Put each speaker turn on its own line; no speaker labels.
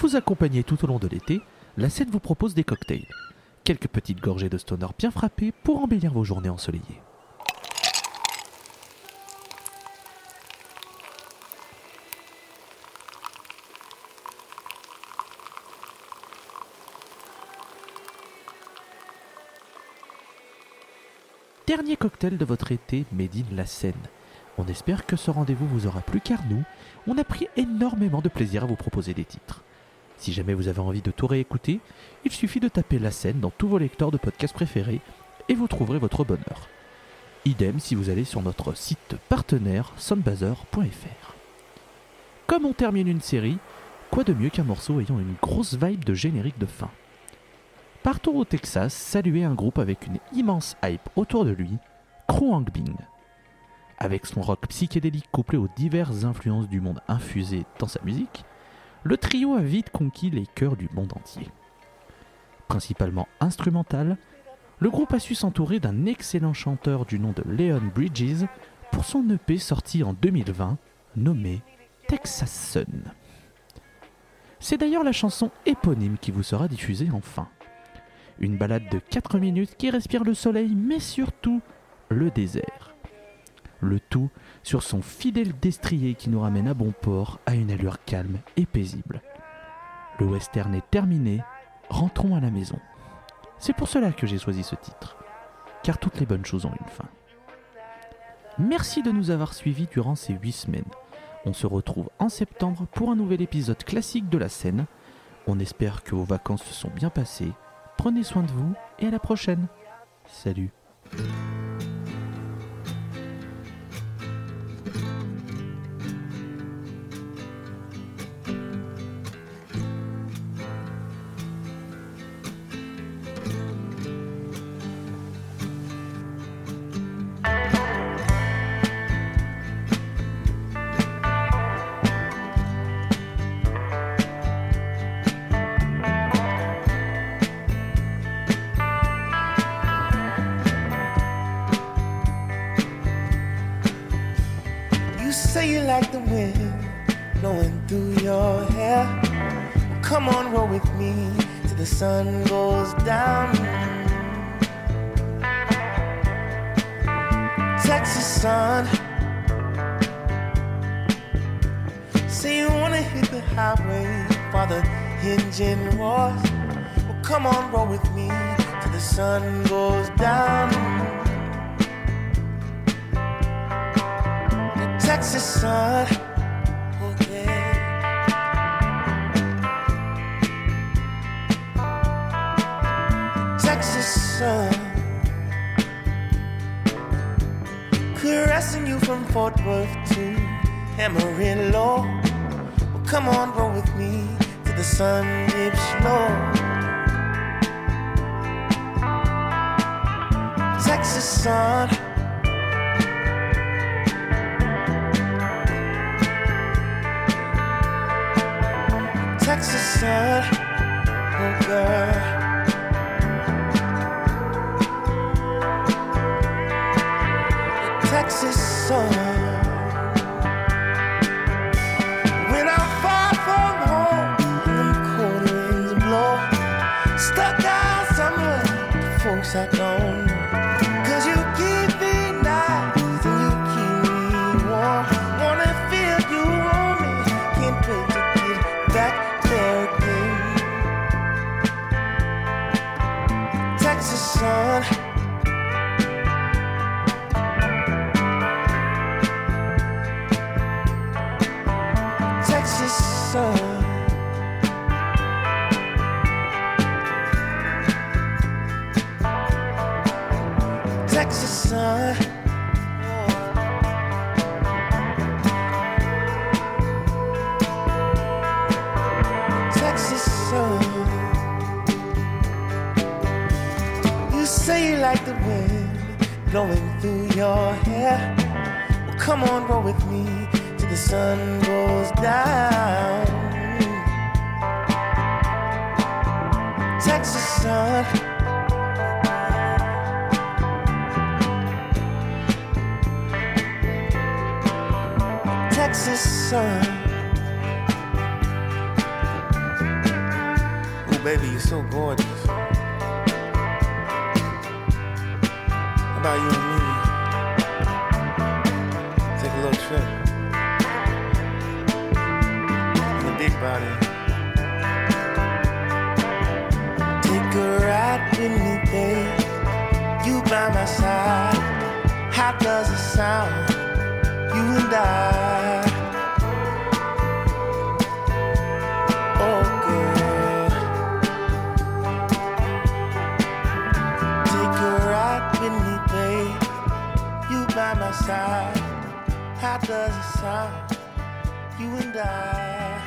vous accompagner tout au long de l'été, la scène vous propose des cocktails. Quelques petites gorgées de stoner bien frappées pour embellir vos journées ensoleillées. Dernier cocktail de votre été Made in la Seine. On espère que ce rendez-vous vous aura plu car nous, on a pris énormément de plaisir à vous proposer des titres. Si jamais vous avez envie de tout réécouter, il suffit de taper la scène dans tous vos lecteurs de podcasts préférés et vous trouverez votre bonheur. Idem si vous allez sur notre site partenaire soundbazer.fr. Comme on termine une série, quoi de mieux qu'un morceau ayant une grosse vibe de générique de fin? Partons au Texas saluer un groupe avec une immense hype autour de lui, Bing. Avec son rock psychédélique couplé aux diverses influences du monde infusées dans sa musique, le trio a vite conquis les cœurs du monde entier. Principalement instrumental, le groupe a su s'entourer d'un excellent chanteur du nom de Leon Bridges pour son EP sorti en 2020 nommé Texas Sun. C'est d'ailleurs la chanson éponyme qui vous sera diffusée enfin. Une balade de 4 minutes qui respire le soleil mais surtout le désert. Le tout sur son fidèle destrier qui nous ramène à bon port à une allure calme et paisible. Le western est terminé, rentrons à la maison. C'est pour cela que j'ai choisi ce titre, car toutes les bonnes choses ont une fin. Merci de nous avoir suivis durant ces 8 semaines. On se retrouve en septembre pour un nouvel épisode classique de la scène. On espère que vos vacances se sont bien passées. Prenez soin de vous et à la prochaine. Salut.
You like the wind blowing through your hair. Well, come on, roll with me till the sun goes down. Texas sun. Say you wanna hit the highway while the engine roars. Well, come on, roll with me till the sun goes down. Texas sun. Oh, yeah. Texas sun. Caressing you from Fort Worth to Amarillo. Well, come on, roll with me till the sun dips low. Texas sun. Texas sun, oh girl. Texas sun. When I'm far from home cold winds blow, stuck out folks I. sun. Texas sun. You say you like the wind blowing through your hair. Well, come on, roll with me till the sun goes down. Texas sun. Texas sun. baby, you're so gorgeous. How about you and me? Take a little trip. In the big body. Take a ride with me, babe. You by my side. How does it sound? You and I. You by my side. How does it sound? You and I.